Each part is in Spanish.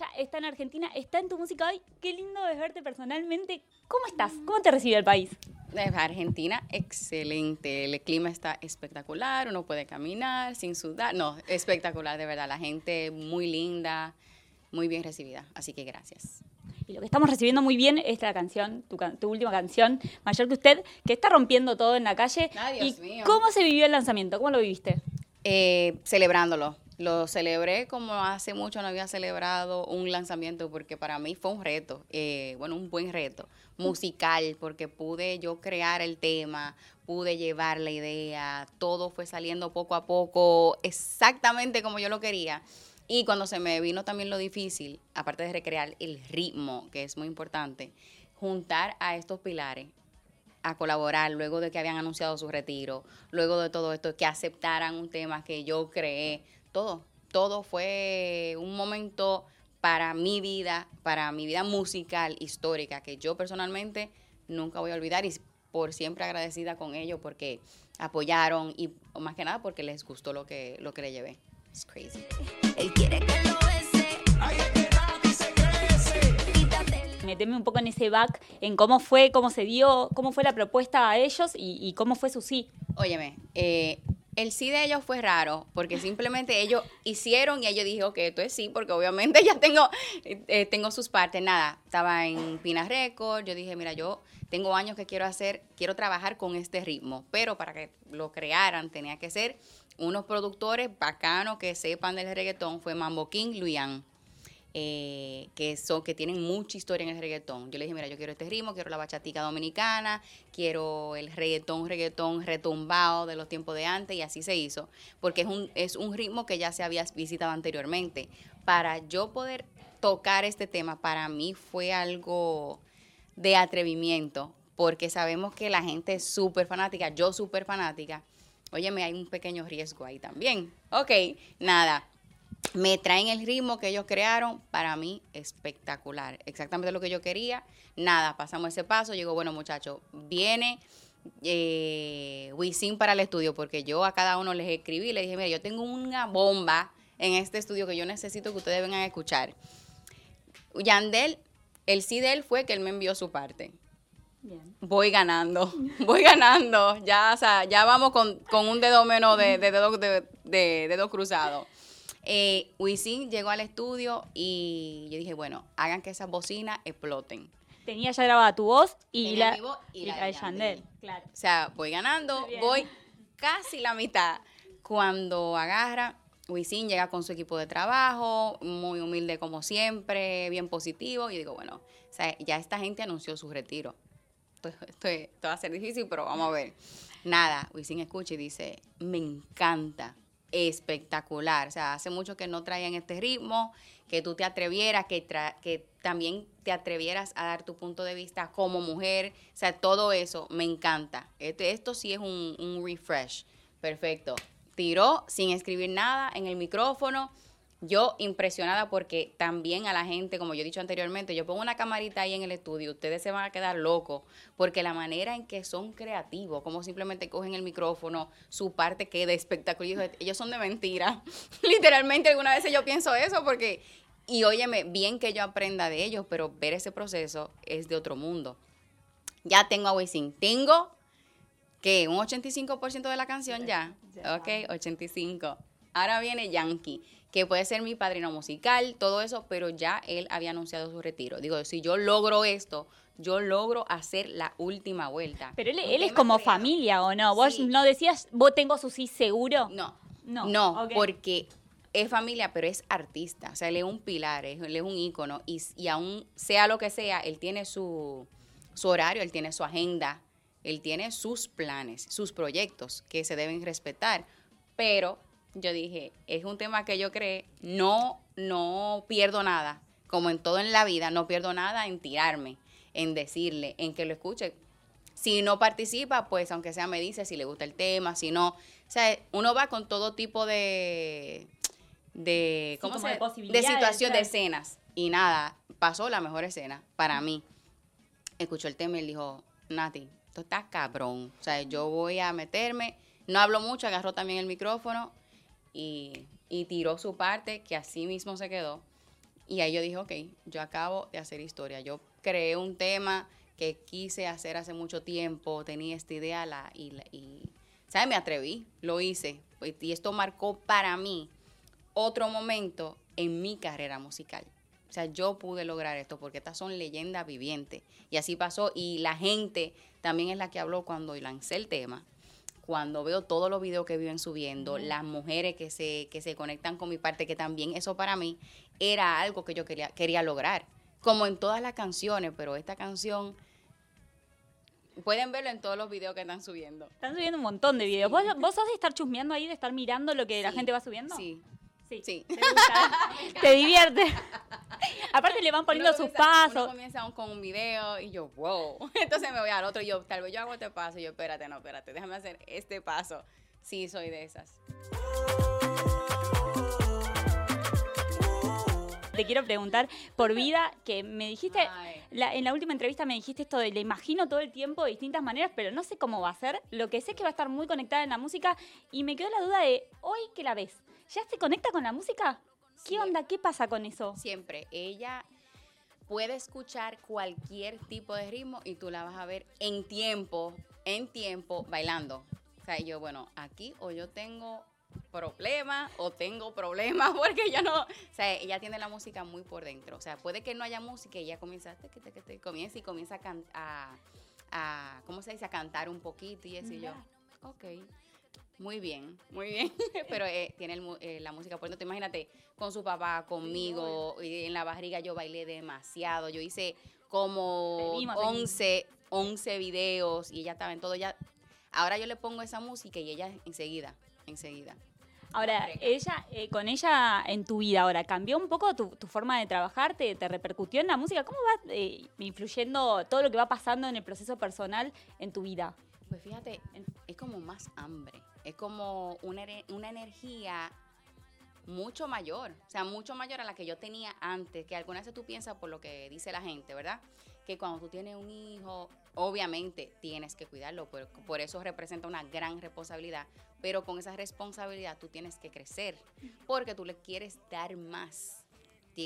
uruguaya, está en Argentina, está en tu música hoy. Qué lindo es verte personalmente. ¿Cómo estás? ¿Cómo te recibe el país? Argentina, excelente. El clima está espectacular, uno puede caminar sin sudar. No, espectacular, de verdad. La gente muy linda, muy bien recibida. Así que gracias. Y lo que estamos recibiendo muy bien es la canción, tu, última canción, Mayor que usted, que está rompiendo todo en la calle. Ay, ¿Y ¿Cómo se vivió el lanzamiento? ¿Cómo lo viviste? Eh, celebrándolo. Lo celebré como hace mucho no había celebrado un lanzamiento porque para mí fue un reto, eh, bueno, un buen reto musical porque pude yo crear el tema, pude llevar la idea, todo fue saliendo poco a poco exactamente como yo lo quería. Y cuando se me vino también lo difícil, aparte de recrear el ritmo, que es muy importante, juntar a estos pilares a colaborar luego de que habían anunciado su retiro, luego de todo esto, que aceptaran un tema que yo creé, todo, todo fue un momento para mi vida, para mi vida musical, histórica, que yo personalmente nunca voy a olvidar y por siempre agradecida con ellos porque apoyaron y más que nada porque les gustó lo que, lo que le llevé. Es crazy. Él quiere que lo Meteme un poco en ese back, en cómo fue, cómo se dio, cómo fue la propuesta a ellos y, y cómo fue su sí. Óyeme, eh, el sí de ellos fue raro, porque simplemente ellos hicieron y ellos dijeron que esto es sí, porque obviamente ya tengo, eh, tengo sus partes. Nada, estaba en Pina Record, yo dije, mira, yo tengo años que quiero hacer, quiero trabajar con este ritmo, pero para que lo crearan tenía que ser unos productores bacanos que sepan del reggaetón, fue Mambo King, Luian. Eh, que son que tienen mucha historia en el reggaetón. Yo le dije, mira, yo quiero este ritmo, quiero la bachatica dominicana, quiero el reggaetón, reggaetón retumbado de los tiempos de antes y así se hizo, porque es un, es un ritmo que ya se había visitado anteriormente. Para yo poder tocar este tema, para mí fue algo de atrevimiento, porque sabemos que la gente es súper fanática, yo súper fanática. Óyeme, hay un pequeño riesgo ahí también. Ok, nada me traen el ritmo que ellos crearon, para mí espectacular, exactamente lo que yo quería. Nada, pasamos ese paso, llegó, bueno muchachos, viene eh, Wisin para el estudio, porque yo a cada uno les escribí, les dije, mira, yo tengo una bomba en este estudio que yo necesito que ustedes vengan a escuchar. Yandel, el sí de él fue que él me envió su parte. Voy ganando, voy ganando. Ya, o sea, ya vamos con, un dedo menos de, de, dedo, de, de dedo cruzado. Eh, Wisin llegó al estudio y yo dije, bueno, hagan que esas bocinas exploten. Tenía ya grabada tu voz y la, y, la, de Chandel. Claro. O sea, voy ganando, voy casi la mitad. Cuando agarra, Wisin llega con su equipo de trabajo, muy humilde como siempre, bien positivo. Y digo, bueno, o sea, ya esta gente anunció su retiro. Esto, esto va a ser difícil, pero vamos a ver. Nada, Wisin escucha y dice, me encanta espectacular. O sea, hace mucho que no traían este ritmo, que tú te atrevieras, que, que también te atrevieras a dar tu punto de vista como mujer. O sea, todo eso me encanta. Este, esto sí es un, un refresh. Perfecto. Tiró sin escribir nada en el micrófono yo impresionada porque también a la gente, como yo he dicho anteriormente, yo pongo una camarita ahí en el estudio, ustedes se van a quedar locos, porque la manera en que son creativos, como simplemente cogen el micrófono, su parte queda espectacular. Ellos son de mentira. Literalmente alguna vez yo pienso eso porque, y óyeme, bien que yo aprenda de ellos, pero ver ese proceso es de otro mundo. Ya tengo a Wisin. Tengo que un 85% de la canción ya. Ok, 85. Ahora viene Yankee que puede ser mi padrino musical, todo eso, pero ya él había anunciado su retiro. Digo, si yo logro esto, yo logro hacer la última vuelta. Pero él, es como familia, ¿o no? ¿Vos no decías, vos tengo su sí seguro? No, no, no porque es familia, pero es artista. O sea, él es un pilar, él es un ícono. Y, y aún sea lo que sea, él tiene su, su horario, él tiene su agenda, él tiene sus planes, sus proyectos que se deben respetar. Pero yo dije, es un tema que yo creo, no, no pierdo nada, como en todo en la vida, no pierdo nada en tirarme, en decirle, en que lo escuche. Si no participa, pues aunque sea me dice si le gusta el tema, si no, o sea, uno va con todo tipo de de ¿cómo se, de, de situación de escenas y nada, pasó la mejor escena para mí. Escuchó el tema y él dijo, "Nati, esto está cabrón." O sea, yo voy a meterme, no hablo mucho, agarró también el micrófono y, tiró su parte, que así mismo se quedó. Y ahí yo dije, ok, yo acabo de hacer historia. Yo creé un tema que quise hacer hace mucho tiempo, tenía esta idea la, y, y, ¿sabes? Me atreví, lo hice. Y esto marcó para mí otro momento en mi carrera musical. O sea, yo pude lograr esto porque estas son leyendas vivientes. Y así pasó. Y la gente también es la que habló cuando lancé el tema. Cuando veo todos los videos que viven subiendo, las mujeres que se, que se conectan con mi parte, que también eso para mí era algo que yo quería, quería lograr. Como en todas las canciones, pero esta canción Pueden verlo en todos los videos que están subiendo. Están subiendo un montón de videos. ¿Vos, ¿Vos, sos de estar chusmeando ahí, de estar mirando lo que la gente va subiendo? Sí, Sí. sí. ¿Te, divierte. Aparte le van poniendo sus pasos. Uno comienza con un video y yo, wow. Entonces me voy al otro y yo, tal vez yo hago este paso y yo, espérate, no, espérate, déjame hacer este paso. Sí, soy de esas. Te quiero preguntar por vida, que me dijiste, en la última entrevista me dijiste esto de le imagino todo el tiempo de distintas maneras, pero no sé cómo va a ser. Lo que sé es que va a estar muy conectada en la música y me quedó la duda de hoy que la ves. ¿Ya se conecta con la música? ¿Qué onda? ¿Qué pasa con eso? Siempre. Ella puede escuchar cualquier tipo de ritmo y tú la vas a ver en tiempo, en tiempo, bailando. O sea, yo, bueno, aquí o yo tengo problemas o tengo problemas porque yo no, o sea, ella tiene la música muy por dentro. O sea, puede que no haya música y ella comienza, te, que te, comienza y comienza a, a, ¿cómo se dice? A cantar un poquito y eso y yo, ok. Muy bien, muy bien. Pero eh, tiene eh, la música por dentro. Imagínate, con su papá, conmigo, y en la barriga yo bailé demasiado. Yo hice como 11, 11 videos y ella estaba en todo. Ya, ahora yo le pongo esa música y ella enseguida, enseguida. Ahora, ella, eh, con ella en tu vida ahora, ¿cambió un poco tu, forma de trabajar? ¿Te, repercutió en la música? ¿Cómo va influyendo todo lo que va pasando en el proceso personal en tu vida? Pues fíjate, es como más hambre, es como una, una energía mucho mayor, o sea, mucho mayor a la que yo tenía antes, que algunas veces tú piensas por lo que dice la gente, ¿verdad? Que cuando tú tienes un hijo, obviamente tienes que cuidarlo, por, por eso representa una gran responsabilidad, pero con esa responsabilidad tú tienes que crecer, porque tú le quieres dar más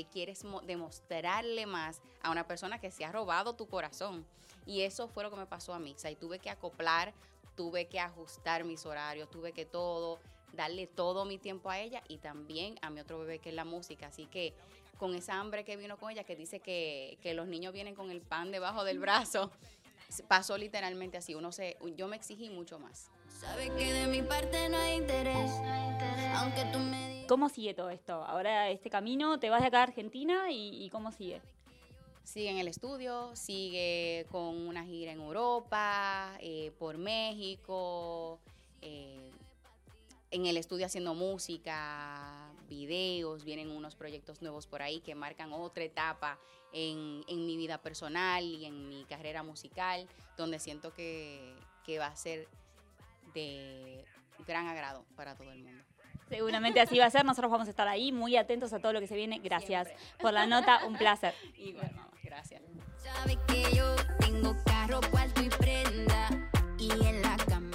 quieres demostrarle más a una persona que se ha robado tu corazón. Y eso fue lo que me pasó a mí. O sea, y tuve que acoplar, tuve que ajustar mis horarios, tuve que todo, darle todo mi tiempo a ella y también a mi otro bebé que es la música. Así que con esa hambre que vino con ella, que dice que, que los niños vienen con el pan debajo del brazo, pasó literalmente así. Uno se, yo me exigí mucho más. Sabe que de mi parte no hay interés, aunque tú me ¿Cómo sigue todo esto? Ahora este camino, te vas de acá a Argentina y, cómo sigue? Sigue en el estudio, sigue con una gira en Europa, eh, por México, eh, en el estudio haciendo música, videos, vienen unos proyectos nuevos por ahí que marcan otra etapa en, en mi vida personal y en mi carrera musical, donde siento que, que va a ser de gran agrado para todo el mundo. Seguramente así va a ser. Nosotros vamos a estar ahí muy atentos a todo lo que se viene. Gracias por la nota. Un placer. Igual, mamá. Gracias. Sabe que yo tengo carro, cuarto y prenda. Y en la cama